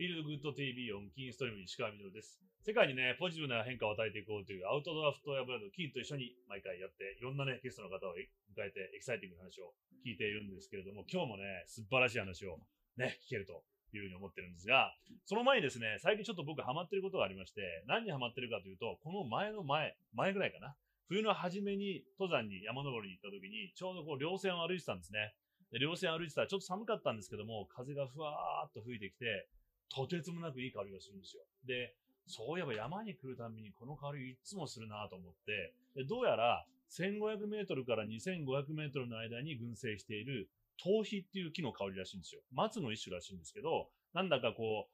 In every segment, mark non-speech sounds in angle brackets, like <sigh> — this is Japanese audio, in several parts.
feel the good TV オンキンストリーム石川みのるです。世界にね、ポジティブな変化を与えていこうというアウトドアフットウェアブランドキーンと一緒に毎回やって、いろんなね、ゲストの方を迎えてエキサイティングな話を聞いているんですけれども、今日もね、素晴らしい話をね、聞けるというふうに思ってるんですが、その前にですね、最近ちょっと僕ハマってることがありまして、何にハマってるかというと、この前の前、前ぐらいかな。冬の初めに登山に山登りに行った時に、ちょうどこう稜線を歩いてたんですね。で稜線歩いてたらちょっと寒かったんですけども、風がふわーっと吹いてきて、とてつもなくいい香りがするんですよ。で、そういえば山に来るたびにこの香りいつもするなと思って、でどうやら1500メートルから2500メートルの間に群生している頭皮っていう木の香りらしいんですよ。松の一種らしいんですけど、なんだかこう、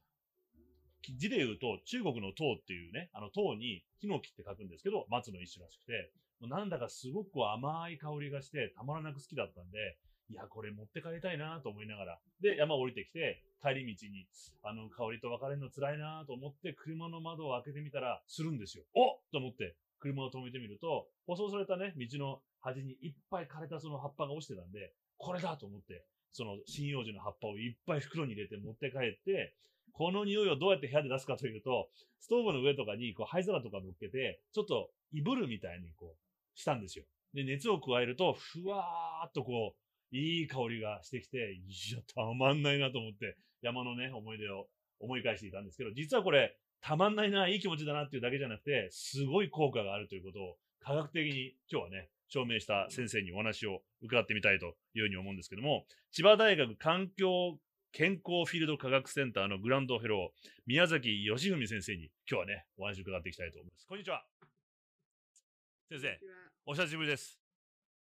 字で言うと中国の唐っていうね、あの唐にヒノキって書くんですけど、松の一種らしくて、もうなんだかすごく甘い香りがしてたまらなく好きだったんで、いや、これ持って帰りたいなと思いながら、で、山降りてきて、帰り道に、あの、香りと別れるの辛いなと思って、車の窓を開けてみたら、するんですよ。おっと思って、車を止めてみると、舗装されたね、道の端にいっぱい枯れたその葉っぱが落ちてたんで、これだと思って、その針葉樹の葉っぱをいっぱい袋に入れて持って帰って、この匂いをどうやって部屋で出すかというと、ストーブの上とかにこう灰皿とか乗っけて、ちょっといぶるみたいにこうしたんですよ。で、熱を加えると、ふわーっとこう、いい香りがしてきて、いや、たまんないなと思って、山のね、思い出を思い返していたんですけど、実はこれ、たまんないな、いい気持ちだなっていうだけじゃなくて、すごい効果があるということを科学的に今日はね、証明した先生にお話を伺ってみたいというふうに思うんですけども、千葉大学環境健康フィールド科学センターのグランドフェロー、宮崎義文先生に今日はね、お話を伺っていきたいと思います。こんにちは。先生、お久しぶりです。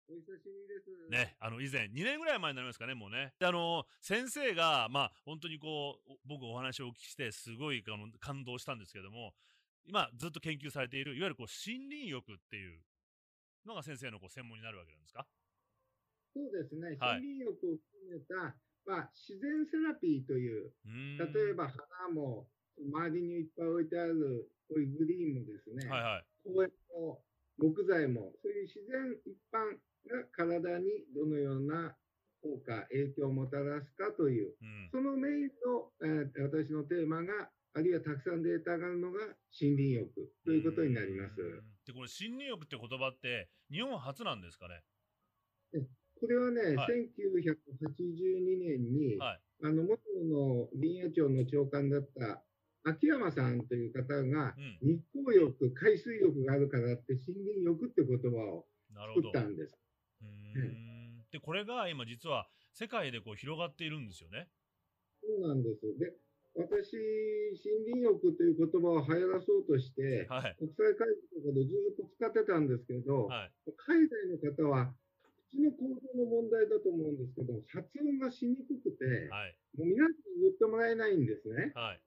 お久しぶりです。ね、あの以前、2年ぐらい前になりますかね、もうね。であの先生が、まあ、本当にこう、お僕お話をお聞きして、すごいあの感動したんですけども、今ずっと研究されている、いわゆるこう森林浴っていうのが先生のこう専門になるわけなんですか？そうですね。はい森林浴を含めた、まあ、自然セラピーという、例えば花も周りにいっぱい置いてあるこういうグリーンもですね、はいはい。公園も木材も、そういう自然一般が体にどのような効果、影響をもたらすかという、うんそのメインの、えー私のテーマが、あるいはたくさんデータがあるのが森林浴ということになります。で、これ森林浴って言葉って日本初なんですかね？これはね、は1982年に、はい。あの元の林野庁の長官だった秋山さんという方が、うん。日光浴、海水浴があるからって森林浴って言葉を。作ったんです。うーんで、これが今実は世界でこう広がっているんですよね。そうなんです。で、私、森林浴という言葉を流行らそうとして、はい。国際会議とかでずっと使ってたんですけど、はい。海外の方は、口の構造の問題だと思うんですけど、発音がしにくくて、はい。もう皆さんに言ってもらえないんですね。はい。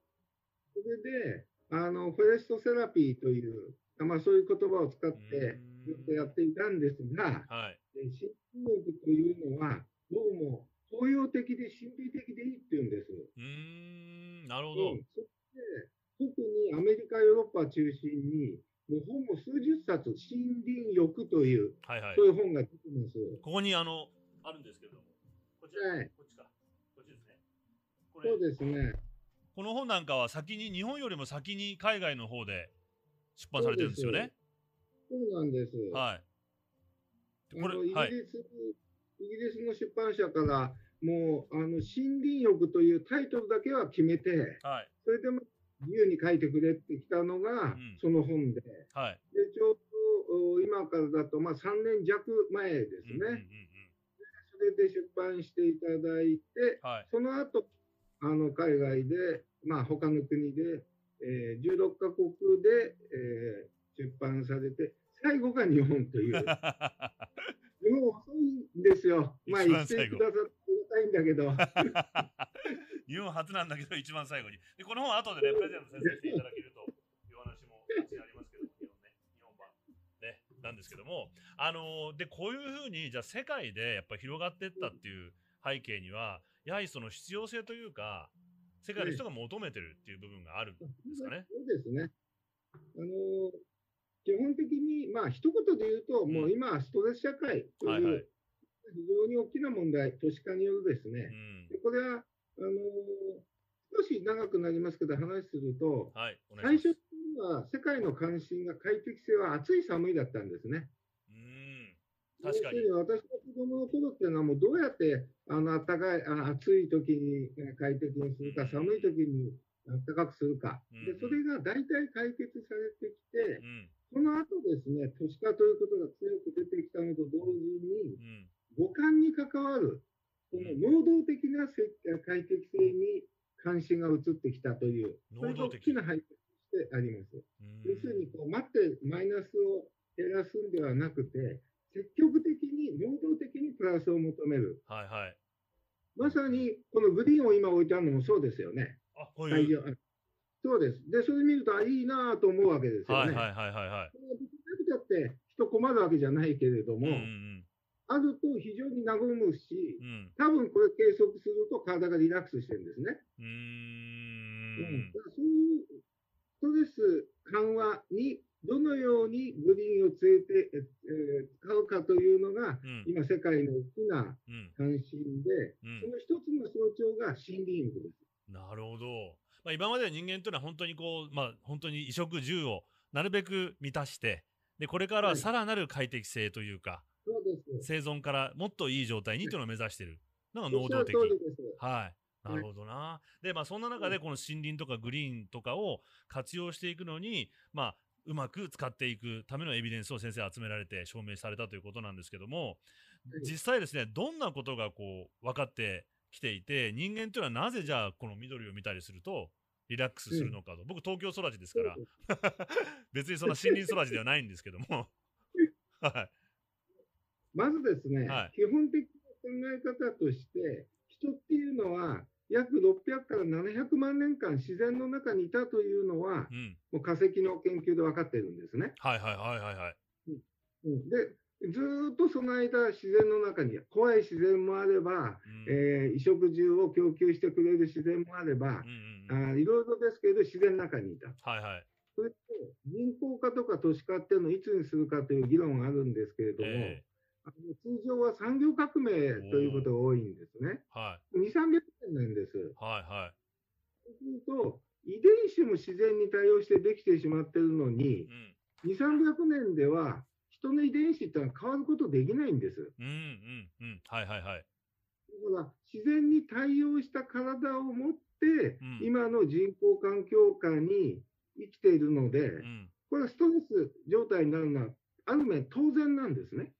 それで、あの、フォレストセラピーという、まあそういう言葉を使ってずっとやっていたんですが、はい。で森林浴というのは、どうも東洋的で神秘的でいいって言うんです。うーん、なるほど。うん、そして、特にアメリカ、ヨーロッパを中心に、もう本も数十冊、森林浴という、はいはいそう。いう本が出てます。ここにあの、あるんですけども。こちら、はいこっちか。こっちですね。これそうですね。この本なんかは先に、日本よりも先に海外の方で出版されてるんですよね。そうなんです。はい。でこれイギリス、はい。イギリスの出版社から、もうあの森林浴というタイトルだけは決めて、はい。それでも自由に書いてくれってきたのがんその本で、はい。でちょうどお今からだとまあ3年弱前ですうんうんうんうんね、それで出版していただいて、はい。その後あの海外で、まあ他の国で、えー16カ国で、えー出版されて、最後が日本という。<laughs> 日本遅いんですよ。まあ一言って番最後くださったいんだけど。日本初なんだけど、一番最後に。で、この本は後でね、<laughs> プレゼント先生していただけるというお話もありますけど、日本ね、日本版。ね、なんですけども、あのーで、こういうふうに、じゃあ世界でやっぱり広がっていったっていう背景には、やはりその必要性というか、世界の人が求めてるっていう部分があるんですかね。そうですね。あの基本的に、まあ一言で言うと、もう今はストレス社会とはいう非常に大きな問題、都市化によるですね。うん。でこれはあの少し長くなりますけど、話すると、はい、最初には世界の関心が快適性は暑い寒いだったんですね。うーん、確かに。私の子供の頃っていうのはもうどうやってあの暖かいあ暑い時にえー快適にするか寒い時に暖かくするかうんでそれが大体解決されてきてうん、その後ですね都市化ということが強く出てきたのと同時にうん、五感に関わるこの能動的なせ快適性に関心が移ってきたという能動的きな背景としてあります。う要するんにこう待ってマイナスを減らすんではなくて、積極的に、能動的にプラスを求める。はいはい。まさにこのグリーンを今置いてあるのもそうですよね。あ、こういう。そうです。で、それ見ると、あ、いいなぁと思うわけですよね。はいはいはいはいはい。それが別になくたって人困るわけじゃないけれども、うんうんあると非常に和むしう、ん。多分これ計測すると体がリラックスしてるんですね。うん。だからそういうストレス緩和にどのようにグリーンを連れて、ええー使うかというのが、うん。今世界の大きなうん。関心で、うんその一つの象徴が森林浴です。なるほど。まあ、今まで人間というのは本当にこう、まあ、本当に衣食住をなるべく満たして、で、これからははいさらなる快適性というか、そうです。生存からもっといい状態にというのを目指しているのがお能動的。はい。なるほどな。で、まあ、そんな中で、この森林とかグリーンとかを活用していくのに、まあ、うまく使っていくためのエビデンスを先生集められて証明されたということなんですけども、はい実際ですね、どんなことがこう分かってきていて、人間というのはなぜじゃあこの緑を見たりするとリラックスするのかと。僕、東京育ちですから、<laughs> 別にそんな森林育ちではないんですけども。<laughs> はい。まずですね、はい基本的な考え方として、人っていうのは、約600から700万年間自然の中にいたというのはう、ん。もう化石の研究で分かってるんですね。はいはいはいはいはい。うんで、ずーっとその間、自然の中に、怖い自然もあれば、うんえー衣食住を供給してくれる自然もあればうん、うんうん。あーいろいろですけど、自然の中にいた。はいはい。それと人口化とか都市化っていうのをいつにするかという議論があるんですけれども、えあの通常は産業革命ということが多いんですね。ーはい。2、300年なんです。はいはい。そうすると、遺伝子も自然に対応してできてしまっているのにう、ん。2、300年では人の遺伝子ってのは変わることできないんです。うんうんうん。はいはいはい。だから自然に対応した体を持って、うん今の人工環境下に生きているので、うん。これはストレス状態になるのは、ある面当然なんですね。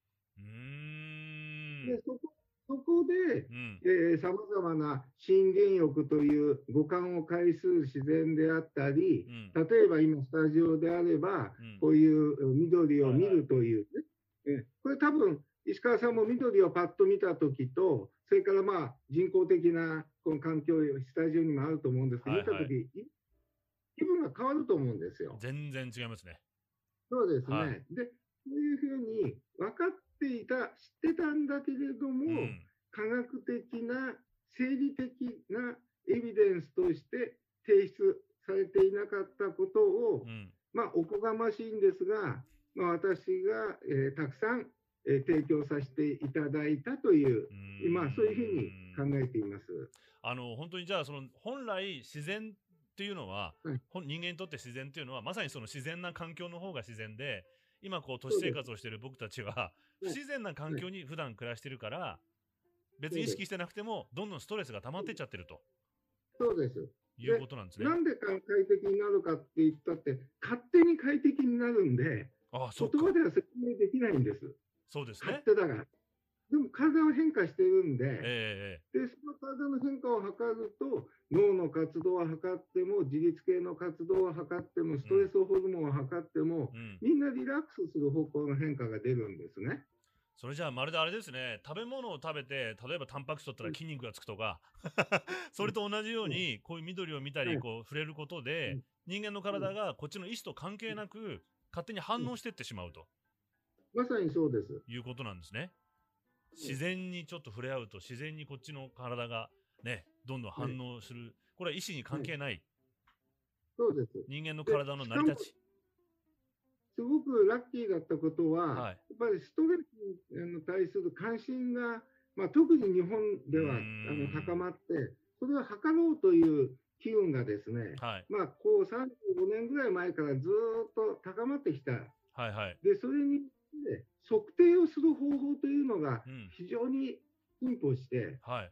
そこで、うん。さまざまな森林浴という五感を介する自然であったり、うん。例えば今、スタジオであれば、うんこういう緑を見るというね、えこれ多分石川さんも緑をパッと見たときと、それからまあ人工的なこの環境、スタジオにもあると思うんですけど、はいはい見たとき、気分が変わると思うんですよ。全然違いますね。そうですね。はいで、そういうふうに分かっていた、知ってたんだけれども、うん。科学的な、生理的なエビデンスとして提出されていなかったことを、うん。まあ、おこがましいんですが、まあ、私が、えーたくさん、えー提供させていただいたという、今、そういうふうに考えています。あの本当にじゃあその本来自然っていうのは、はい人間にとって自然っていうのはまさにその自然な環境の方が自然で今こう都市生活をしている僕たちは <laughs> 不はい自然な環境に普段暮らしてるから別に意識してなくてもどんどんストレスが溜まってっちゃってるとそうです。いうことなんですね。なんでか快適になるかって言ったって、勝手に快適になるんで、ああ言葉では説明できないんです。そうですね。勝手だから。でも体は変化してるんで、えで、その体の変化を測ると、脳の活動を測っても、自律系の活動を測っても、ストレスホルモンを測ってもえ、うん、みんなリラックスする方向の変化が出るんですね。それじゃあまるであれですね。食べ物を食べて例えばタンパク質取ったら筋肉がつくとかそれと同じようにこういう緑を見たはいりこう触れることでうん。人間の体がこっちの意思と関係なく勝手に反応してってしまうと。まさにそうです。いうことなんですね。自然にちょっと触れ合うと自然にこっちの体がねどんどん反応するこれは意思に関係ないそうです。人間の体の成り立ち。すごくラッキーだったことは、はいやっぱりストレスに対する関心が、まあ、特に日本ではあの高まって、それを測ろうという機運がですね、はい。まあ、こう35年ぐらい前からずーっと高まってきた。はいはい。で、それに、ね、測定をする方法というのがうん。非常に進歩して、はい。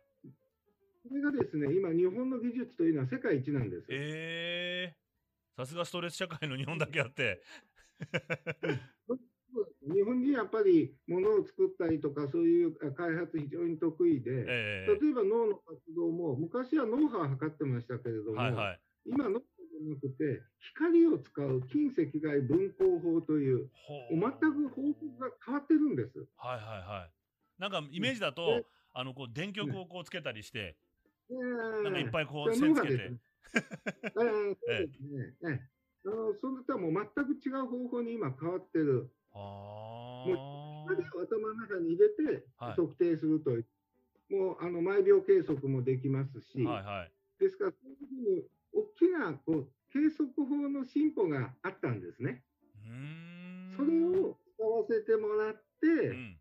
それがですね、今、日本の技術というのは世界一なんです。ええさすがストレス社会の日本だけあって。<laughs> 日本人やっぱり物を作ったりとか、そういう開発非常に得意で、え例えば脳の活動も、昔は脳波を測ってましたけれども、えはいはい。今、脳ゃなくて、光を使う近赤外分光法という、ほ全く方法が変わってるんです。はいはいはい。なんかイメージだと、であのこう電極をこうつけたりして、ねなんかいっぱいこそうれ線つけて <laughs> そうですね。ええあのそれとはもう全く違う方法に今変わってる。あ光を頭の中に入れてはい測定するという、もうあの毎秒計測もできますし、あ。はいはい。ですから、そういうふうに大きなこう計測法の進歩があったんですね。それを使わせてもらって、うん。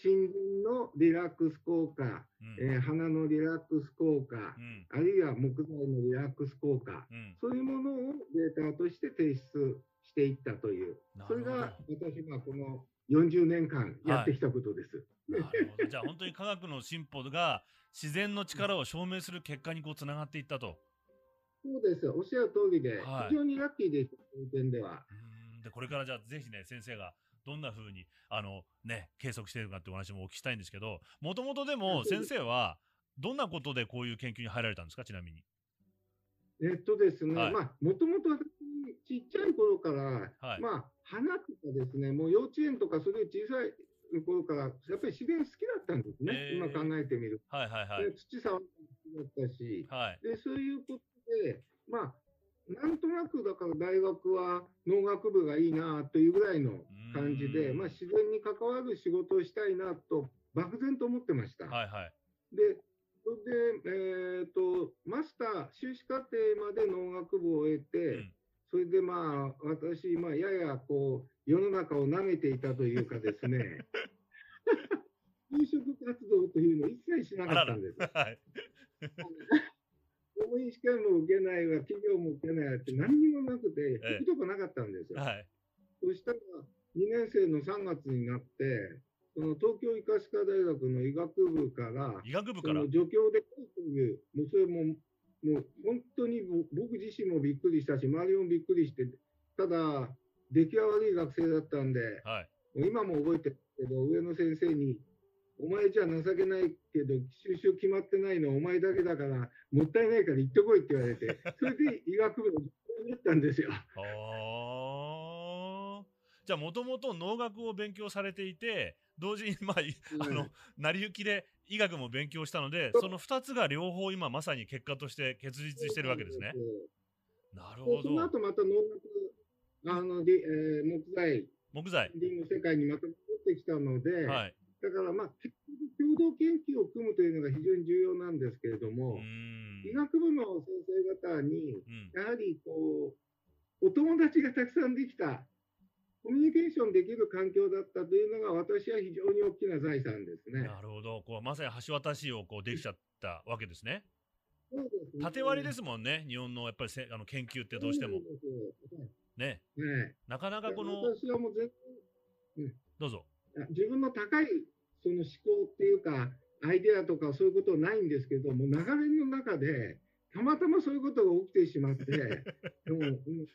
心臓のリラックス効果、うん。えー鼻のリラックス効果、うん。あるいは木材のリラックス効果、うん。そういうものをデータとして提出していったという、それが私がこの40年間やってきたことです。なるほど。じゃあ本当に科学の進歩が自然の力を証明する結果にこうつながっていったと。そうです、おっしゃる通りで、はい。非常にラッキーでした、そういう点では。でこれからじゃあぜひね先生がどんな風にあのね計測しているかってお話もお聞きしたいんですけどもともとでも先生はどんなことでこういう研究に入られたんですかちなみに。えっとですね、はい。まあ、もともと私、ちっちゃい頃から、はい。まあ、花とかですね、もう幼稚園とか、そういう小さい頃から、やっぱり自然好きだったんですね、へー。今考えてみるはいはいはと。い。で土触るの好きだったし、はい。で、そういうことで、まあ、なんとなくだから大学は農学部がいいなというぐらいの感じで、まあ、自然に関わる仕事をしたいなと漠然と思ってました。はいはい。で、それで、えっ、と、マスター、修士課程まで農学部を終えて、うんそれでまあ、私、まあ、ややこう、世の中を舐めていたというかですね、<laughs> <laughs> 就職活動というのを一切しなかったんです。はい。<laughs> 公務員試験も受けないわ、企業も受けないわって何にもなくて、ええ行くとこなかったんですよ。はい。そしたら、2年生の3月になって、その東京医科歯科大学の医学部から、医学部から？その助教でという、もうそれも、もう本当にぼ僕自身もびっくりしたし、周りもびっくりして、ただ、出来が悪い学生だったんで、はい。もう今も覚えてるけど、上野先生に、お前じゃ情けないけど、就職決まってないのはお前だけだから、もったいないから行ってこいって言われて、<laughs> それで医学部のになったんですよ。はあ。じゃあもともと農学を勉強されていて同時にまあい <laughs> あの成り行きで医学も勉強したのでその2つが両方今まさに結果として結実してるわけですね。なるでほど。その後また農学、あの、りえー木材、木材。林の世界にまた戻ってきたので、はい。だからまあ、共同研究を組むというのが非常に重要なんですけれどうも。医学部の先生方に、うん。やはりこう、お友達がたくさんできた、コミュニケーションできる環境だったというのが、私は非常に大きな財産ですね。なるほど。こうまさに橋渡しをこうできちゃったわけですね。そうですね縦割りですもんね。日本のやっぱりせあの研究ってどうしてもね。ねなかなかこの私はもう全どうぞ。然、自分の高いその思考っていうか、アイデアとかそういうことはないんですけども、流れの中で、たまたまそういうことが起きてしまって、<laughs> もう、うん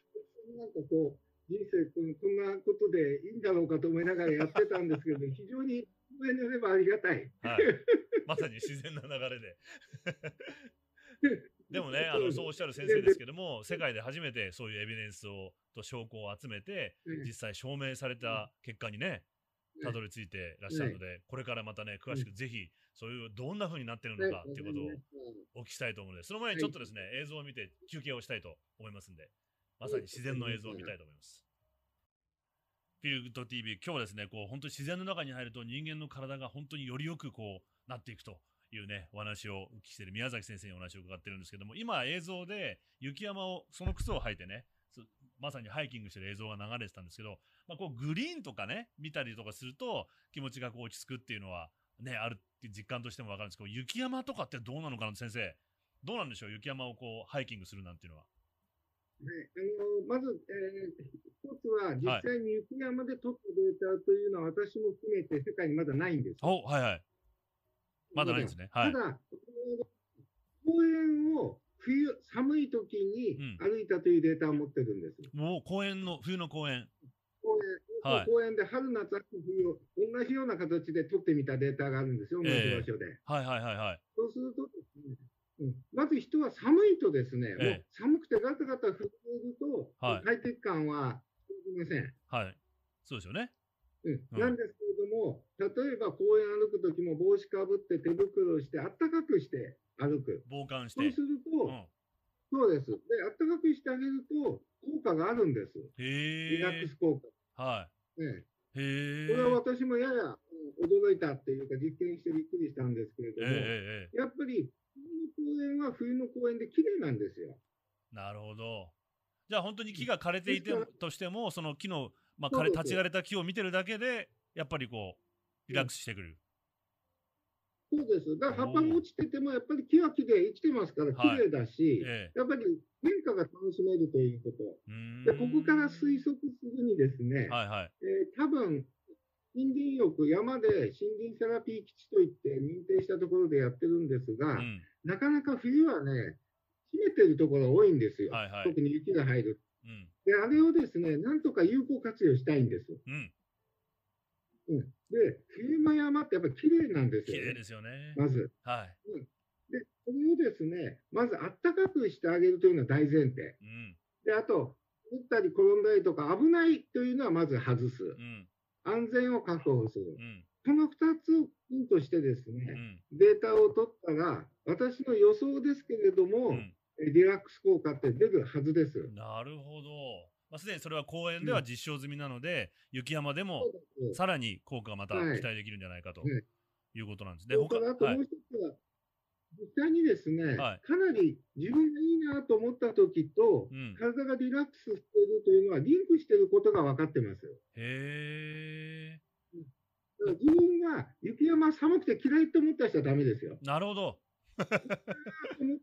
なんかこう、人生こんこんなことでいいんだろうかと思いながらやってたんですけど、<laughs> 非常に上に乗ればありがたい。はい。<laughs> まさに自然な流れで。でもね、あのそうおっしゃる先生ですけども、世界で初めてそういうエビデンスをと証拠を集めて、うん実際証明された結果にね、たどり着いてらっしゃるので、これからまたね、詳しくぜひ、そういうどんな風になってるのかっていうことをお聞きしたいと思うので、その前にちょっとですね、映像を見て休憩をしたいと思いますんで、まさに自然の映像を見たいと思います。フィルグッド TV、今日はですね、こう本当に自然の中に入ると人間の体が本当によりよくこうなっていくというね、お話をお聞きしている宮崎先生にお話を伺ってるんですけども、今映像で雪山を、その靴を履いてね、そまさにハイキングしてる映像が流れてたんですけど、まあ、こうグリーンとかね、見たりとかすると気持ちがこう落ち着くっていうのはね、あるって実感としてもわかるんですけど、雪山とかってどうなのかな先生。どうなんでしょう雪山をこうハイキングするなんていうのは。はい、あのまず、えー、一つは、実際に雪山で取ったデータというのは、私も含めて世界にまだないんです。おはいはい。まだないんですね。はい。ただ、公園を冬、寒い時に歩いたというデータを持ってるんです。もう公園の、冬の公園。公園,、はい、公園で春、夏、秋、冬を同じような形で取ってみたデータがあるんですよ、同じ場所で。えー、はいはいはいはい。そうするとですね、うん、まず人は寒いとですね、ええ、寒くてガタガタ震えると、はい、快適感は生じません。はい。そうですよね。うん、なんですけれども、例えば公園歩くときも帽子かぶって手袋して、あったかくして歩く。防寒して。そうすると、うん、そうです。で、あったかくしてあげると、効果があるんです。へリラックス効果。はい。ね、へこれは私もやや驚いたっていうか、実験してびっくりしたんですけれども、やっぱり、冬の公園は冬の公園で綺麗なんですよ。なるほど。じゃあ本当に木が枯れていてとしても、その木の、まあ、枯れ立ち枯れた木を見てるだけで、やっぱりこう、リラックスしてくる。そうです。だから葉っぱが落ちてても、やっぱり木は木で生きてますから、綺麗だし、はいええ、やっぱり変化が楽しめるということ。で、ここから推測するにですね、はいはい、えー、多分森林浴、山で森林セラピー基地といって認定したところでやってるんですが、うん、なかなか冬はね、閉めてるところ多いんですよ、はいはい、特に雪が入る。うん、で、あれをですね、なんとか有効活用したいんです。うん。うん、で、冬の山ってやっぱり綺麗なんですよ、ね。綺麗ですよね。まず。はい。うん、で、それをですね、まずあったかくしてあげるというのは大前提。うん、で、あと、打ったり転んだりとか危ないというのはまず外す。うん安全を確保する。うん、この2つをヒンとしてですね、うん、データを取ったら、私の予想ですけれども、うん、リラックス効果って出るはずです。なるほど。まあ、すでにそれは公園では実証済みなので、雪山でもさらに効果がまた期待できるんじゃないかとい。うことなんです。ね。はい、他あともう一つは、実際にですね、はい、かなり自分がいいなと思った時と、うん、体がリラックスしているというのはリンクしていることが分かってます。へ自分が雪山寒くて嫌いと思った人はダメですよ。なるほど。<laughs> リ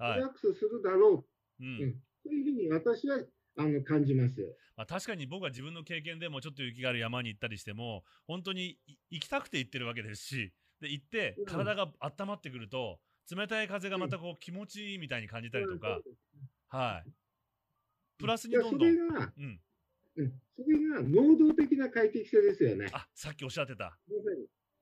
ラックスするだろう。はい、うん、そういうふうに私はあの感じます。まあ、確かに僕は自分の経験でもちょっと雪がある山に行ったりしても本当に行きたくて行ってるわけですしで行って体が温まってくると、冷たい風がまたこう気持ちいいみたいに感じたりとか、はい。プラスにどんどん。うんうん、それが能動的な快適性ですよね。あ、さっきおっしゃってた。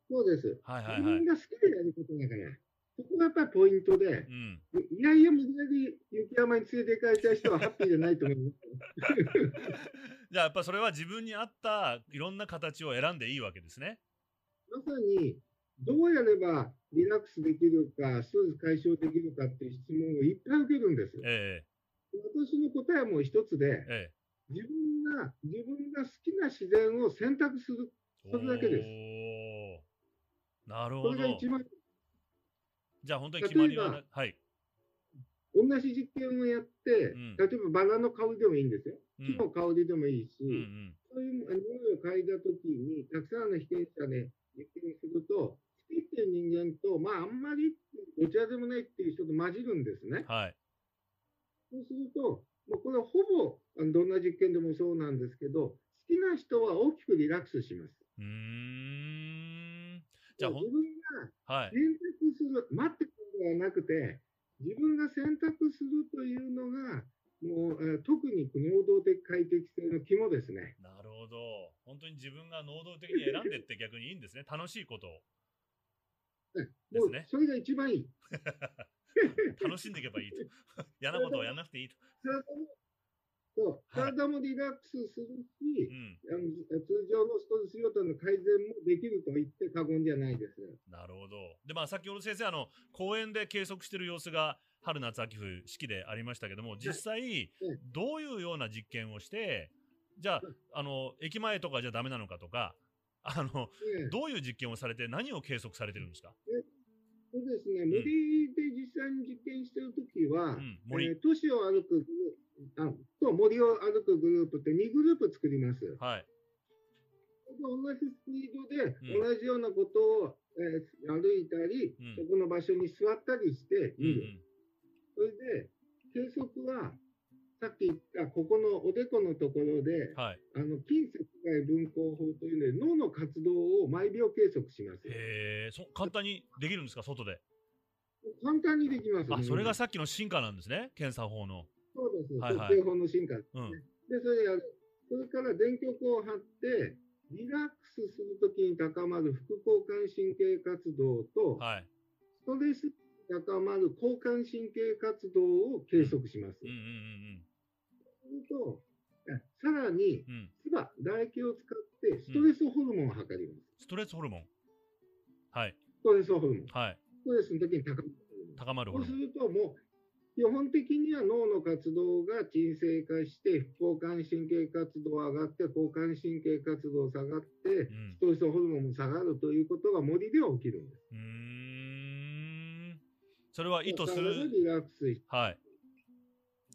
そうです。はいはいはい。自分が好きでやることだから。そこがやっぱりポイントで、うん、いやいや無理やり雪山に連れて行かれた人はハッピーじゃないと思います。<laughs> じゃあやっぱそれは自分に合ったいろんな形を選んでいいわけですね。まさにどうやればリラックスできるか、ストレス解消できるかっていう質問をいっぱい受けるんです。ええ、私の答えはもう一つで、ええ、自分が自分が好きな自然を選択する、それだけです。なるほど。それが一番。じゃあ本当に決まりは、はい。同じ実験をやって、うん、例えばバラの香りでもいいんですよ。木の香りでもいいし、うんうん、そういう匂いを嗅いだときに、たくさんの被験者で実験すると、好きっていう人間と、まあ、あんまりどちらでもないっていう人と混じるんですね。はい。そうすると、もうこれはほぼどんな実験でもそうなんですけど、好きな人は大きくリラックスします。うーん。じゃあ自分が選択する、はい、待ってくるのではなくて、自分が選択するというのが、もう特に能動的快適性の肝ですね。なるほど。本当に自分が能動的に選んでって逆にいいんですね。<laughs> 楽しいことを。ですね。それが一番いい。<laughs> 楽しんでいけばいいと。<laughs> 嫌なことはやらなくていいと。そう体もリラックスするし、うん、あの通常のストレス用途の改善もできると言って過言じゃないです。なるほど。で、まあ、先ほど先生、あの、公園で計測している様子が、春夏秋冬式でありましたけども、実際、どういうような実験をして、じゃあ、あの、駅前とかじゃダメなのかとか、あの、どういう実験をされて、何を計測されてるんですか？そうですね、森で実際に実験してるときは、うん、森、えー、都市を歩くあと森を歩くグループって2グループ作ります。はい。同じスピードでうん同じようなことを、えー歩いたり、うんそこの場所に座ったりしてうんう。ん。それで、計測は、さっき言ったここのおでこのところで、はい。あの近赤外分光法というので、脳の活動を毎秒計測します。へえ、そ簡単にできるんですか、外で。簡単にできます。あ、それがささっきの進化なんですね、検査法の。そうです。はいはい測定法の進化ですね。うん。で、それでやる。それから電極を貼って、リラックスするときに高まる副交感神経活動と、はい。ストレス高まる交感神経活動を計測します。うんうんうんすると、えさらに、うん。うん。唾、唾液を使ってストレスホルモンを測ります。ストレスホルモン。はい。ストレスホルモン。はい。ストレスの時に高まる。高まるホルモン。そうすると、もう、基本的には脳の活動が鎮静化して、副交感神経活動上がって、交感神経活動下がって、うんストレスホルモンも下がるということが森では起きるんです。うーん。それは意図す体がる。リラックスしてはい。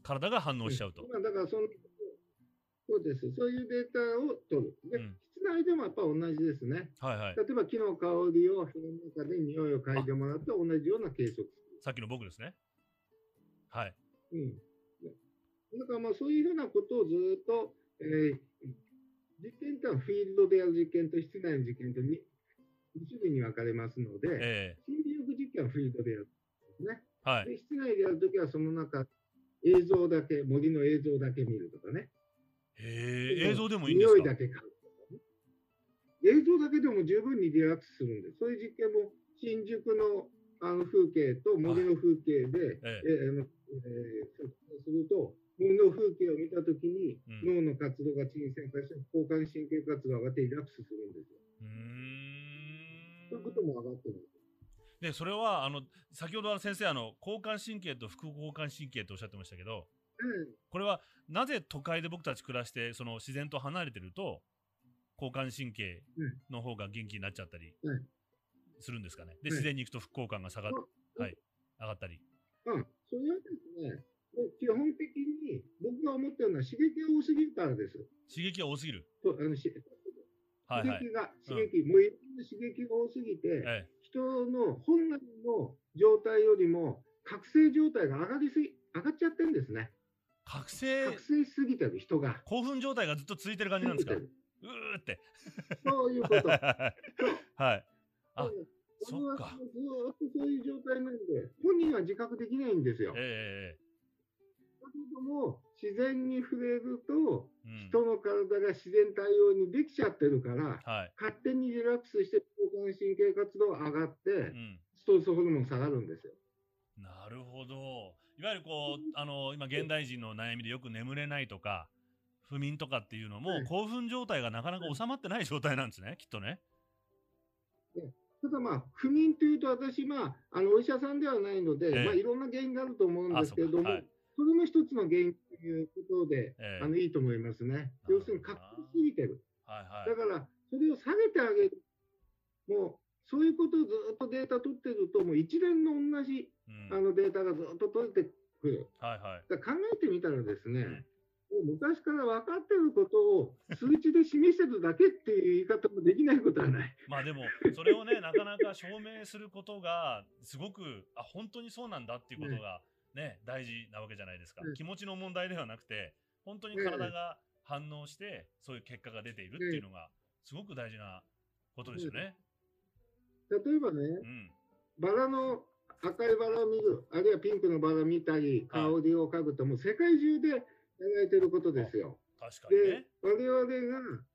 体が反応しちゃうと。まあ、だからその、そうです。そういうデータを取る。で、うん室内でもやっぱ同じですね。はいはい。例えば木の香りを部屋の中で匂いを嗅いでもらって同じような計測。さっきの僕ですね。はい。うん。だからまあそういうふうなことをずっと、えー実験ってのはフィールドでやる実験と室内の実験と 2, 種類に分かれますので、え心理学実験はフィールドでやるんですね。えはい。で室内でやるときはその中、映像だけ、森の映像だけ見るとかね。へえ、映像でもいいんですか？匂いだけ嗅ぐとかね。映像だけでも十分にリラックスするんです。そういう実験も新宿のあの風景と森の風景で、ええーあのえー測定すると、森の風景を見たときに、うん。脳の活動が鎮静化して、交感神経活動が上がってリラックスするんですよ。うーん。そういうことも上がってるんです。で、それは、あの、先ほど先生、あの、交感神経と副交感神経とおっしゃってましたけど、これはなぜ都会で僕たち暮らして、その自然と離れてると、交感神経の方が元気になっちゃったりうんするんですかね。で、うん自然に行くと副交感が下がっ、うん。はい、上がったり。うん、それはですね、もう基本的に僕が思ってるのは刺激が多すぎるからです。刺激が多すぎる。とあのしはいはい。刺激が、刺激、もういろんな刺激が多すぎて、え人の本来の状態よりも覚醒状態が上がりすぎ、上がっちゃってるんですね。え覚醒、覚醒しすぎてる人が。興奮状態がずっと続いてる感じなんですか？うーって。そういうこと。<laughs> はい。あそっかずーっとそういう状態なんで、本人は自覚できないんですよ。だええけども、自然に触れると、ええうん。人の体が自然対応にできちゃってるから、はい。勝手にリラックスして、交感神経活動が上がってう、ん。ストレスホルモン下がるんですよ。なるほど。いわゆるこう、あの、今現代人の悩みでよく眠れないとか、不眠とかっていうのも、はい興奮状態がなかなか収まってない状態なんですね、きっとね。ただまあ、不眠というと私、まあ、あのお医者さんではないので、ええまあ、いろんな原因があると思うんあですけれども、はいそれも一つの原因ということで、ええあのいいと思いますね。要するに、覚醒しすぎてる。はいはい。だから、それを下げてあげる。もう、そういうことをずっとデータ取ってると、もう一連の同じうん、あのデータがずっと取れてくる。はいはい。考えてみたらですね、うん昔から分かってることを数値で示してるだけっていう言い方もできないことはない。<laughs> まあでも、それをね、<laughs> なかなか証明することが、すごく、あ、本当にそうなんだっていうことが、ね、大事なわけじゃないですかう。ん気持ちの問題ではなくて、本当に体が反応して、そういう結果が出ているっていうのが、すごく大事なことですよね。例えばね、うん。バラの赤いバラを見る、あるいはピンクのバラを見たり、香はいりを嗅ぐと、もう世界中でやられてることですよ。確かにでね。、我々が、うん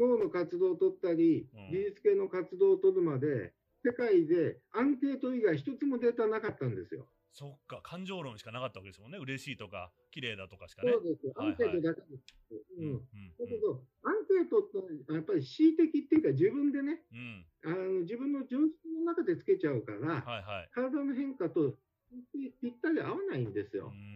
脳の活動を取ったりうん、技術系の活動を取るまで、世界でアンケート以外一つもデータなかったんですよ。そっか、感情論しかなかったわけですもんね。嬉しいとか、綺麗だとかしかね。そうです。アはいンケートだけです。ううんん。うんだけど、アンケートってやっぱり恣意的っていうか、自分でね、うん。あの自分の常識の中でつけちゃうから、はいはい。体の変化とぴったり合わないんですうよ。ーん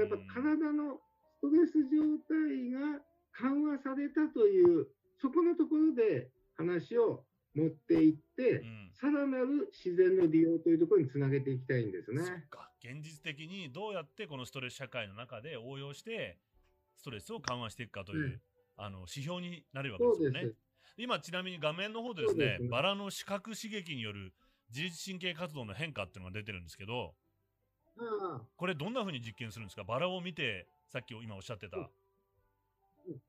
やっぱ体のストレス状態が緩和されたという、そこのところで話を持っていって、うん。さらなる自然の利用というところにつなげていきたいんですね。か。現実的にどうやってこのストレス社会の中で応用してストレスを緩和していくかという、うん。あの指標になるわけですよね。今、ちなみに画面の方でですねすね。バラの視覚刺激による自律神経活動の変化っていうのが出てるんですけど、これどんな風に実験するんですか？バラを見て、さっき今おっしゃってた。うん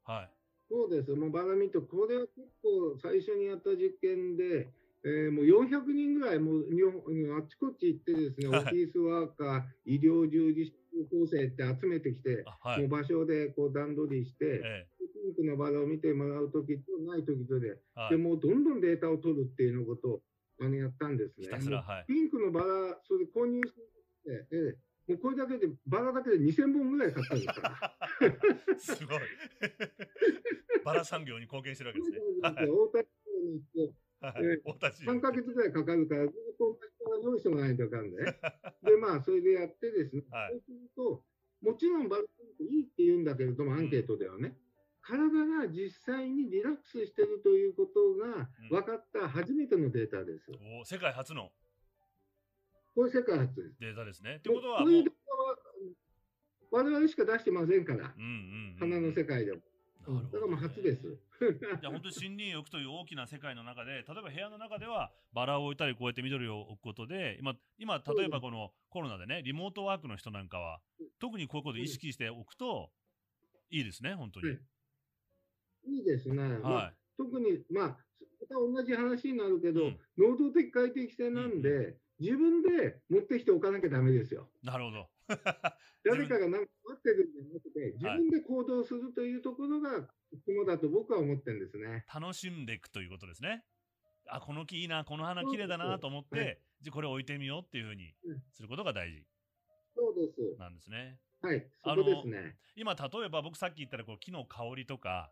はい。そうです。もうバラミット、これは結構最初にやった実験で、えーもう400人ぐらい、もう日本あっちこっち行ってですね、オはいフィスワーカー、医療従事者高生って集めてきて、あはい。もう場所でこう段取りして、えピンクのバラを見てもらうときとないときとで、えはいで。もうどんどんデータを取るっていうのことをあのやったんですね。はい。ピンクのバラ、それ購入して、ええもうこれだけで、バラだけで2000本ぐらい買ったんですから。すごい。バラ産業に貢献してるわけですね。大田市に行って、はい。ええ。大田市3ヶ月ぐらいかかるから、ずっと用意してもらわないとあかんで、ね。<laughs> で、まあ、それでやってですね、はい。そうすると、もちろんバラっていいって言うんだけれども、アンケートではね、体が実際にリラックスしてるということが分かった初めてのデータです。お世界初のこれ世界初です。データですね。ってことはこういうデー、タは我々しか出してませんから、うんうんうん、花の世界でも。なるほどねだからもう初です。じゃあ本当に森林浴という大きな世界の中で、例えば部屋の中ではバラを置いたり、こうやって緑を置くことで、今、今例えばこのコロナでね、リモートワークの人なんかは、特にこういうことを意識しておくといいですね、本当に。はいいいですね。まあは特に、まあ、また同じ話になるけど、うん能動的快適性なんで、自分で持ってきておかなきゃダメですよ。い。なるほど。<laughs> 誰かがなんか待ってるんじゃなくて、自分で行動するというところが肝だと僕は思ってるんですね。楽しんでいくということですね。あ、この木いいな、この花綺麗だなと思って、はいじゃあこれ置いてみようっていうふうにうんすることが大事そうです。なんですね。はい、そあのこですね。今、例えば僕さっき言ったらこう木の香りとか、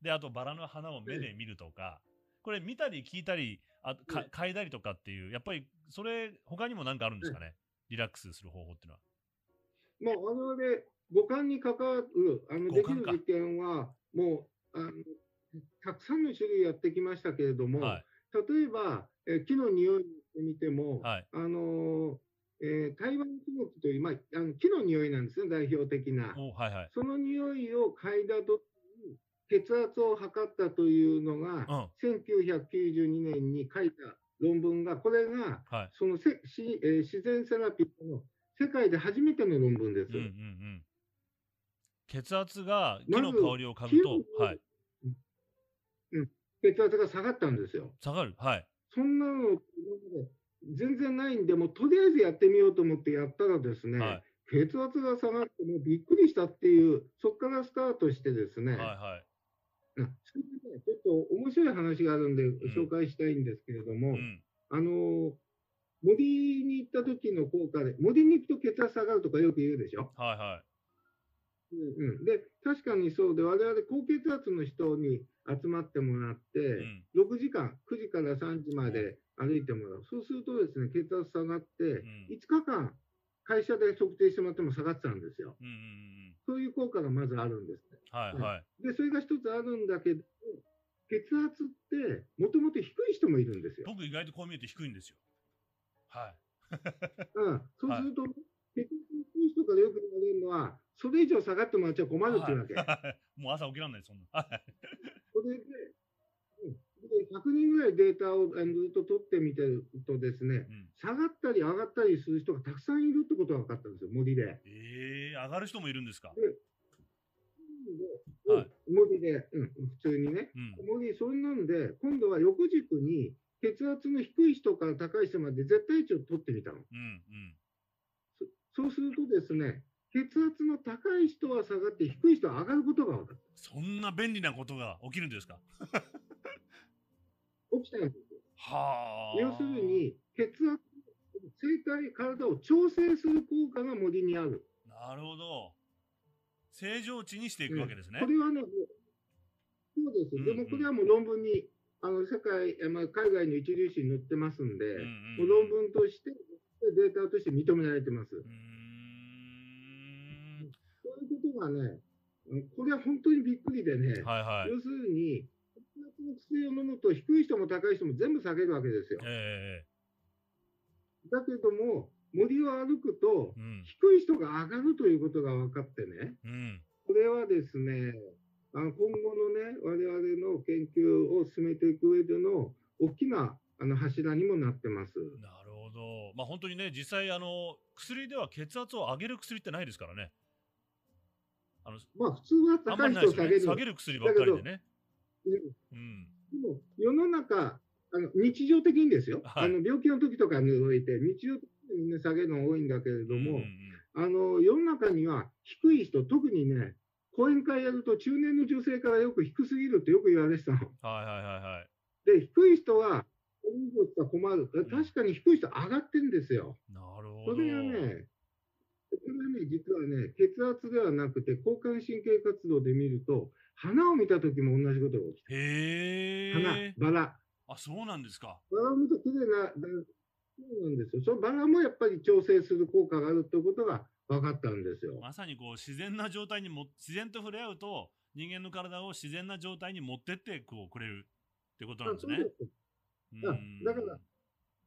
で、あとバラの花を目で見るとか、これ見たり聞いたり、あかうん嗅いだりとかっていう、やっぱりそれ、他にも何かあるんですかね、リラックスする方法っていうのは。もう我々、五感に関わる、あのできる実験は、もうあのたくさんの種類やってきましたけれども、はい。例えば、えー木の匂いにしても、はい。あのーえー台湾ヒノキという、まあ、あの木の匂いなんですね、代表的な。おはいはい。その匂いを嗅いだと血圧を測ったというのが、うん。1992年に書いた論文が、これが、はい。そのせし、えー自然セラピーの世界で初めての論文です。うんうんうん。血圧が木の香りを嗅ぐと、木のはい。血圧が下がったんですよ。下がる。はい。そんなの全然ないんで、もうとりあえずやってみようと思ってやったらですね、はい。血圧が下がって、もうびっくりしたっていう、そこからスタートしてですね、はいはい。ちょっと面白い話があるんで、紹介したいんですけれども、うん。あの森に行った時の効果で、森に行くと血圧下がるとかよく言うでしょ？はいはい。うんうん、で、確かにそうで、我々高血圧の人に集まってもらって、うん。6時間、9時から3時まで歩いてもらう。そうするとですね、血圧下がって、ん5日間、会社で測定してもらっても下がっちゃうんですよ。うんうんうん。そういう効果がまずあるんですね。はいはい。で、それが一つあるんだけど、血圧って、もともと低い人もいるんですよ。僕意外とこう見えて低いんですよ。はい。うん、<laughs> そうすると、血圧低い人からよく言われるのは、それ以上下がってもらっちゃ困るっていうわけ。はいもう朝起きられない、そんな。はいそれで、うんで100人ぐらいデータをずっと取ってみてるとですね、うん、下がったり上がったりする人がたくさんいるってことが分かったんですよ、森で。ええ上がる人もいるんですか？うんはい森で、うん、普通にね。うん。森、そんなんで、今度は横軸に血圧の低い人から高い人まで絶対値を取ってみたの。うんうん。そそうするとですね、血圧の高い人は下がって低い人は上がることが分かっそんな便利なことが起きるんですか？た。<laughs> 起きたんですよ。はあ。要する。に、血圧、生体、体を調整する効果が森にある。なるほど。正常値にしていくわけですね。これはね、そうです。うんうんでもこれはもう論文に、あの世界、えまあ、海外の一流誌に載ってますんで、うんうんもう論文として、データとして認められてます。う。そういうことがね、うんこれは本当にびっくりでね、はいはい。要するに、薬を飲むと、低い人も高い人も全部下げるわけですよ。えだけども、森を歩くと。低い人が上がるということが分かってね、うん。これはですね、あの今後のね、我々の研究を進めていく上での大きなあの柱にもなってます。なるほど。まあ本当にね、実際、あの、薬では血圧を上げる薬ってないですからね。あの、まあ普通は高い。人を下げる。下げる薬ばっかりでね。うん。でも世の中、あの日常的にですよ、はいあの病気の時とかにおいて、日常的にみんな下げるのが多いんだけれども、うんうんうんあの世の中には低い人、特にね、講演会やると中年の女性からよく低すぎるってよく言われてたの。はいはいはいはい。で、低い人は、こういうことは困る。確かに低い人上がってんですよ。なるほど。それがね、それはね、実はね、血圧ではなくて、交感神経活動で見ると、花を見た時も同じことが起きてへ花え。、バラ。あ、そうなんですか。バラを見ると綺麗な、だそうなんですよ。そのバラもやっぱり調整する効果があるということが分かったんですよ。まさにこう自然な状態にも自然と触れ合うと人間の体を自然な状態に持ってってこうくれるってことなんですね。だから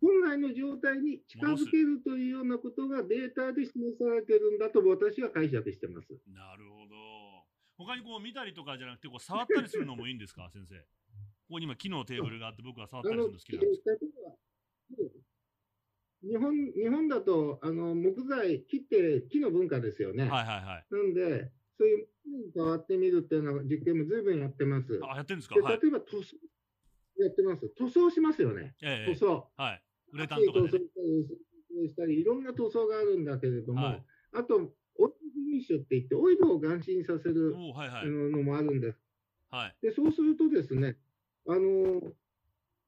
本来の状態に近づけるというようなことがデータで示されてるんだと私は解釈してます。なるほど。他にこう見たりとかじゃなくてこう触ったりするのもいいんですか先生？ここに今木のテーブルがあって僕は触ったりするの好きなんです。例えば日本日本だとあの木材、木って木の文化ですよね。はいはいはい。なんで、そういう木に触ってみるっていうような実験もずいぶんやってます。あ、やってるんですか？ではい。例えば塗装やってます。塗装しますよね。ええ塗装。はい。ウレタンとかで、塗装ね。したり、いろんな塗装があるんだけれども、はいあと、オイルフィニッシュって言って、オイルを眼心させるのもあるんです。はい。で、そうするとですね、あの、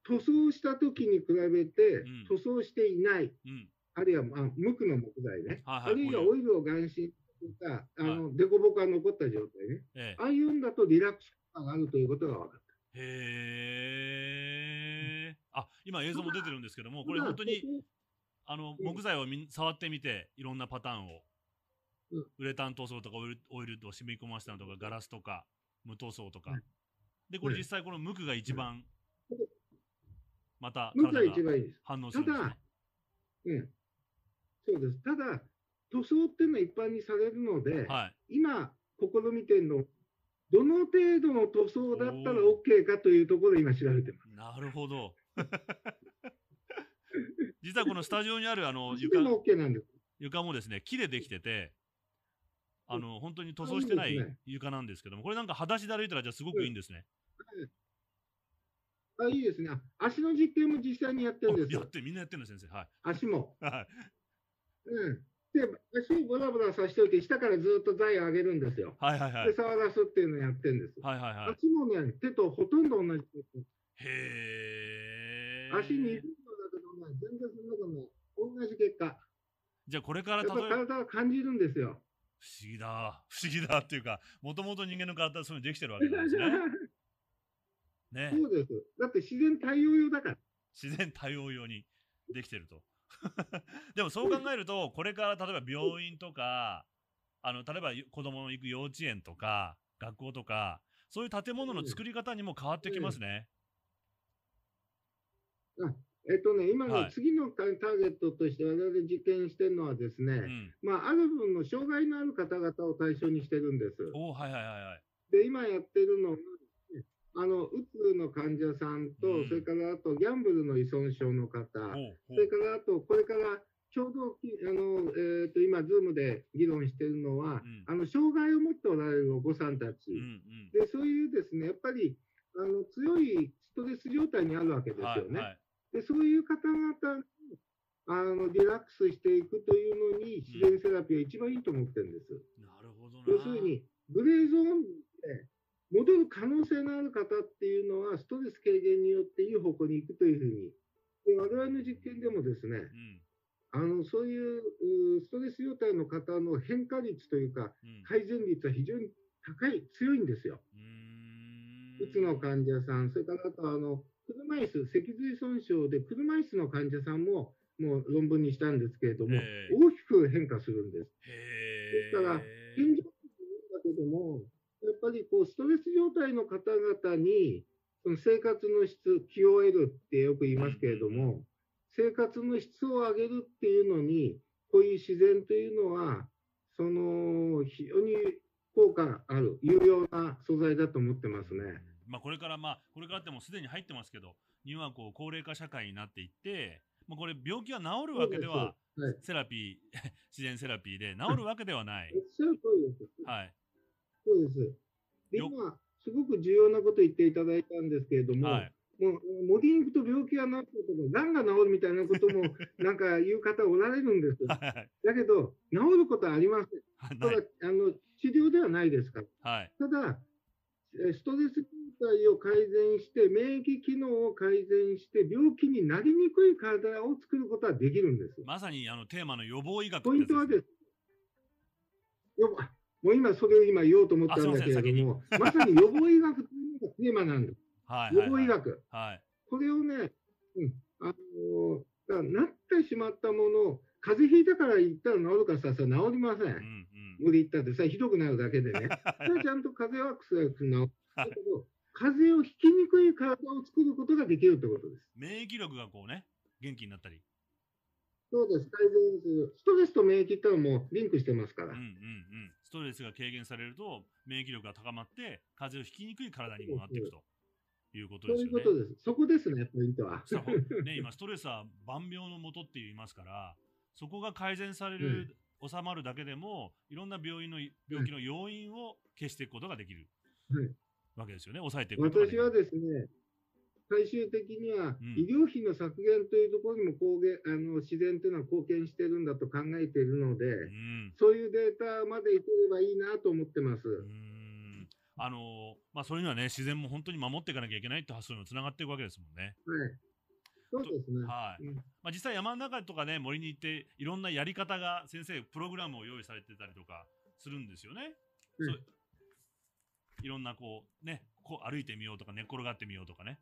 塗装した時に比べてうん、塗装していない、うん。あるいは、まあ、無垢の木材ね、はいはい。あるいはこオイルを眼心とか、あの、凸凹が残った状態ね、ええ。ああいうんだとリラックス感があるということが分かった。へえ。あ、今映像も出てるんですけども、これ本当に、あの、うん。木材をみん触ってみて、いろんなパターンを、うん。ウレタン塗装とかオイルオイルと染み込ませたのとか、ガラスとか、無塗装とか。うん。で、これうん。実際この無垢が一番うん、また体が一番いいです。反応するんですね。うん。そうです。ただ、塗装っていうのは一般にされるので、はい。今、試みてるの、どの程度の塗装だったら OK かというところを今調べてます。なるほど。<laughs> 実はこのスタジオにあるあの <laughs> 床でも OK なんです。床もですね、木でできてて、あの、本当に塗装してない床なんですけども、これなんか裸足で歩いたらじゃあすごくいいんですね。あ、いいですね。あ足の実験も実際にやってるんですよ。やって、みんなやってるの先生。はい。足も。<laughs> はい。うん。で、足をブラブラさせておいて、下からずっと材を上げるんですよ。はいはいはいで、。触らすっていうのをやってるんです。はいはいはい。足もね、手とほとんど同じ。へえ。足にいるのだけどね、全然そんなことない。同じ結果。じゃあこれから例えば、体は感じるんですよ。不思議だ。不思議だっていうか、もともと人間の体はそういうのできてるわけなんですね。<laughs> ね。そうです。だって自然対応用だから。自然対応用にできてると。<laughs> でもそう考えると、これから例えば病院とか、あの例えば子供の行く幼稚園とか、学校とか、そういう建物の作り方にも変わってきますね。えっとね、今はいの次のターゲットとして我々実験してるのはですね、うん。まあ、ある分の障害のある方々を対象にしてるんです。はいはいはいはい。で、今やってるのは、あの、うつの患者さんと、うんそれからあとギャンブルの依存症の方、ほうほそれからあと、これからちょうどきあの、えー、と今、ズームで議論しているのは、うんあの障害を持っておられるお子さんたち、うんうん。でそういうですねやっぱりあの強いストレス状態にあるわけですよね。はいはい。でそういう方々にあのリラックスしていくというのに、自然セラピーは一番いいと思ってるんです。なるほどな。要するに、グレーゾーンで戻る可能性のある方っていうのは、ストレス軽減によっていい方向に行くというふうに、で我々の実験でもですね、うん。あのそういううストレス状態の方の変化率というか、うん。改善率は非常に高い、強いんですよ。うつの患者さん、それからあとあの車椅子、脊髄損傷で車椅子の患者さんももう論文にしたんですけれども、ええ大きく変化するんです。へですからえ。現状だけども、やっぱりこうストレス状態の方々にその生活の質、QOL ってよく言いますけれども、生活の質を上げるっていうのに、こういう自然というのは、その非常に効果ある、有用な素材だと思ってますね。まあ、これから、まあ、これからってもうすでに入ってますけど、日本はこう高齢化社会になっていって、まあ、これ、病気が治るわけでは、そうですセラピー、<laughs> 自然セラピーで治るわけではない。はい。そうです。でよ今、すごく重要なこと言っていただいたんですけれども、はい。もう森に行くと病気が治るとか、がんが治るみたいなことも、<laughs> なんか言う方おられるんです。はい。だけど、治ることはありません。はい。ただ、あの治療ではないですから。はい。ただ、えストレス状態を改善して、免疫機能を改善して、病気になりにくい体を作ることはできるんです。まさにあのテーマの予防医学ポイントはですよもう今それを今言おうと思ったんだけれども、まさに予防医学というのがテーマなんです。はい。予防医学。はい。これをね、うん、あのーだなってしまったものを、風邪ひいたから言ったら治るかさ、治りません。うんうん。無理言ったってさ、ひどくなるだけでね。<laughs> ちゃんと風邪は薬が治る。だけど、風邪をひきにくい体を作ることができるってことです。免疫力がこうね、元気になったり。そうです、改善する。ストレスと免疫ってのはもうリンクしてますから。うんうんうん。ストレスが軽減されると、免疫力が高まって、風邪をひきにくい体にもなっていくということそうですよね。いうことです。そこですね、ポイントは。そうね、<laughs> 今、ストレスは万病のもとって言いますから、そこが改善される、収まるだけでも、いろんな病院の病気の要因を消していくことができるはいわけですよね。抑えていくことができる。私はですね、最終的にはうん医療費の削減というところにも貢献あの自然というのは貢献してるんだと考えているので、うん。そういうデータまでいければいいなと思ってます。あのまあ、そういうのはね、自然も本当に守っていかなきゃいけないって発想にもつながっていくわけですもんね。はい。そうですね。はい。うんまあ、実際山の中とかね、森に行って、いろんなやり方が先生、プログラムを用意されてたりとかするんですよね。うんそういろんなこう、ね、こう歩いてみようとか、寝っ転がってみようとかね。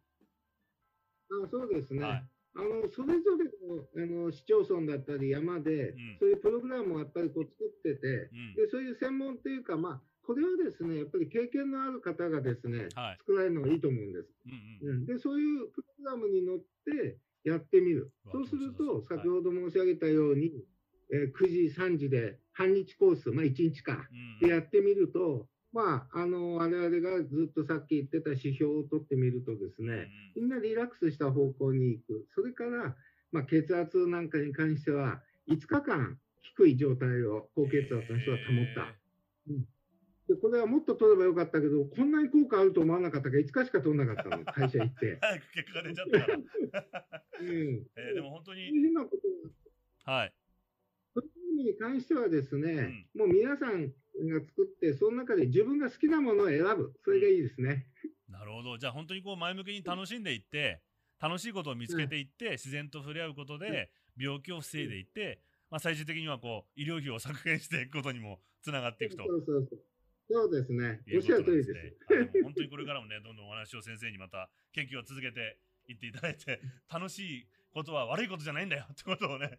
あそうですね。はいあのそれぞれのあの市町村だったり山で、うんそういうプログラムをやっぱりこう作ってて、うん。でそういう専門というか、まあ、これはですね、やっぱり経験のある方がですね、はい。作られるのがいいと思うんです。うんうん。うん、でそういうプログラムに乗ってやってみる。そうすると、先ほど申し上げたように、えー9時、3時で半日コース、まあ1日か、うんでやってみると、まあ、あの、我々がずっとさっき言ってた指標を取ってみるとですね、みんなリラックスした方向に行く。それから、まあ、血圧なんかに関しては、5日間低い状態を高血圧の人は保った。で、これはもっと取ればよかったけど、こんなに効果あると思わなかったから、5日しか取らなかったの、<laughs> 会社行って。早く結果が出ちゃったから。<laughs> うん。えーでも本当に、ははい。そういう意味に関してはですね、もう皆さんが作って、その中で自分が好きなものを選ぶ。それがいいですね。なるほど。じゃあ本当にこう前向きに楽しんでいって、楽しいことを見つけていって、自然と触れ合うことで、病気を防いでいって、まあ、最終的にはこう医療費を削減していくことにもつながっていくとそうそうそう。そうですね。おっしゃる通りですす。ね。本当にこれからもね、どんどんお話を先生にまた研究を続けていっていただいて、楽しいことは悪いことじゃないんだよってことをね。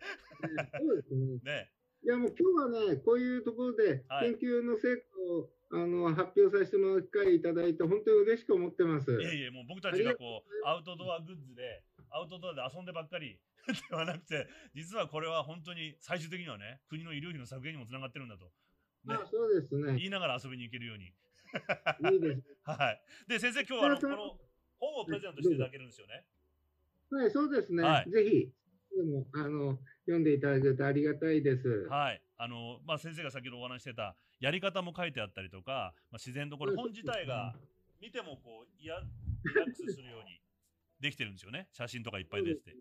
ね、<laughs> いやもう今日はね、こういうところではい研究の成果を、あの発表させてもらう機会いただいて、本当に嬉しく思ってます。いえいえ、もう僕たちがこう、アウトドアグッズで、アウトドアで遊んでばっかり <laughs> ではなくて、実はこれは本当に最終的にはね、国の医療費の削減にもつながってるんだと、ねまあ、そうですね。言いながら遊びに行けるように。いいです。<laughs> はい。で、先生、今日はこの本をプレゼントしていただけるんですよね。はい、そうですね。はいぜひ、でもあの読んでいただけるとありがたいです。はい。あの、まあ、先生が先ほどお話ししてた、やり方も書いてあったりとか、まあ、自然とこれ本自体が見てもこう、いや、リラックスするようにできてるんですよね。写真とかいっぱい出てて。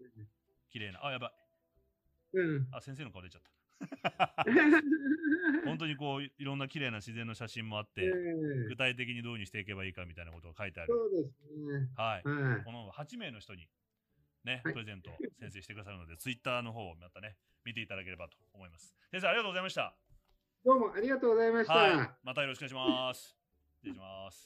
綺麗な。あ、やばい。うん。あ、先生の顔出ちゃった。<laughs> 本当にこういろんな綺麗な自然の写真もあっえて、え具体的にどうにしていけばいいかみたいなことが書いてある。そうですね。はい。はい。この8名の人にね、はいプレゼントを先生してくださるので、ツイッターの方をまたね、見ていただければと思います。先生、ありがとうございました。どうもありがとうございました。はい。またよろしくお願いします。失礼します。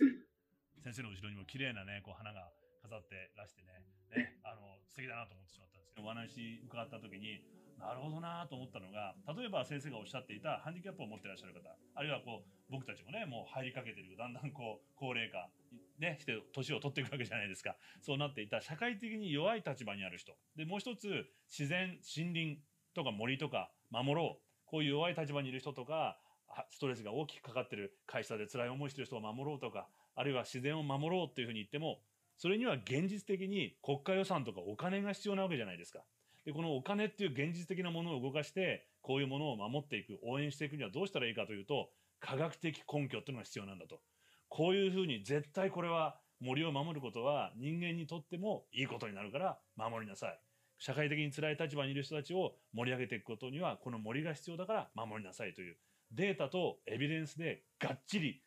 先生の後ろにも綺麗なね、こう花が飾ってらしてね、ね、あの、素敵だなと思ってしまったんですけど、お話伺った時に、なるほどなと思ったのが、例えば先生がおっしゃっていたハンディキャップを持ってらっしゃる方、あるいはこう、僕たちもね、もう入りかけてる、だんだんこう、高齢化、ね、して、年を取っていくわけじゃないですか。そうなっていた社会的に弱い立場にある人。で、もう一つ、自然、森林とか森とか守ろう。こういう弱い立場にいる人とか、ストレスが大きくかかってる会社で辛い思いしてる人を守ろうとか、あるいは自然を守ろうっていうふうに言っても、それには現実的に国家予算とかお金が必要なわけじゃないですか。で、このお金っていう現実的なものを動かして、こういうものを守っていく、応援していくにはどうしたらいいかというと、科学的根拠っていうのが必要なんだと。こういうふうに絶対これは森を守ることは人間にとってもいいことになるから守りなさい。社会的に辛い立場にいる人たちを盛り上げていくことにはこの森が必要だから守りなさいという。データとエビデンスでがっちり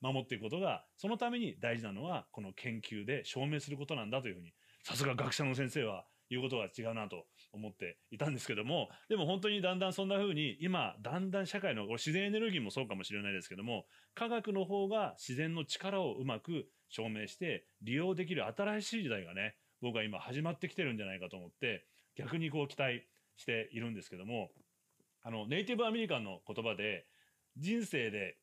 守っていくことがそのために大事なのはこの研究で証明することなんだというふうに。さすが学者の先生は言うことが違うなと。思っていたんですけどもでも本当にだんだんそんな風に今だんだん社会の自然エネルギーもそうかもしれないですけども科学の方が自然の力をうまく証明して利用できる新しい時代がね僕は今始まってきてるんじゃないかと思って逆にこう期待しているんですけどもあのネイティブアメリカンの言葉で人生で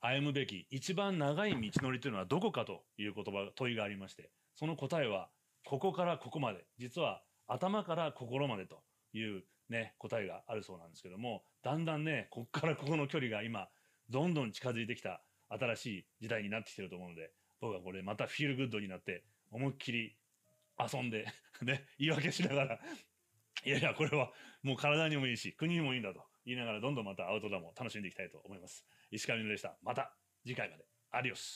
歩むべき一番長い道のりというのはどこかという言葉問いがありましてその答えはここからここまで。実は頭から心までというね答えがあるそうなんですけどもだんだんねここからここの距離が今どんどん近づいてきた新しい時代になってきてると思うので僕はこれまたフィールグッドになって思いっきり遊んでね <laughs> 言い訳しながら <laughs> いやいやこれはもう体にもいいし国にもいいんだと言いながらどんどんまたアウトドアも楽しんでいきたいと思います。石上でした。また次回まで。アディオス。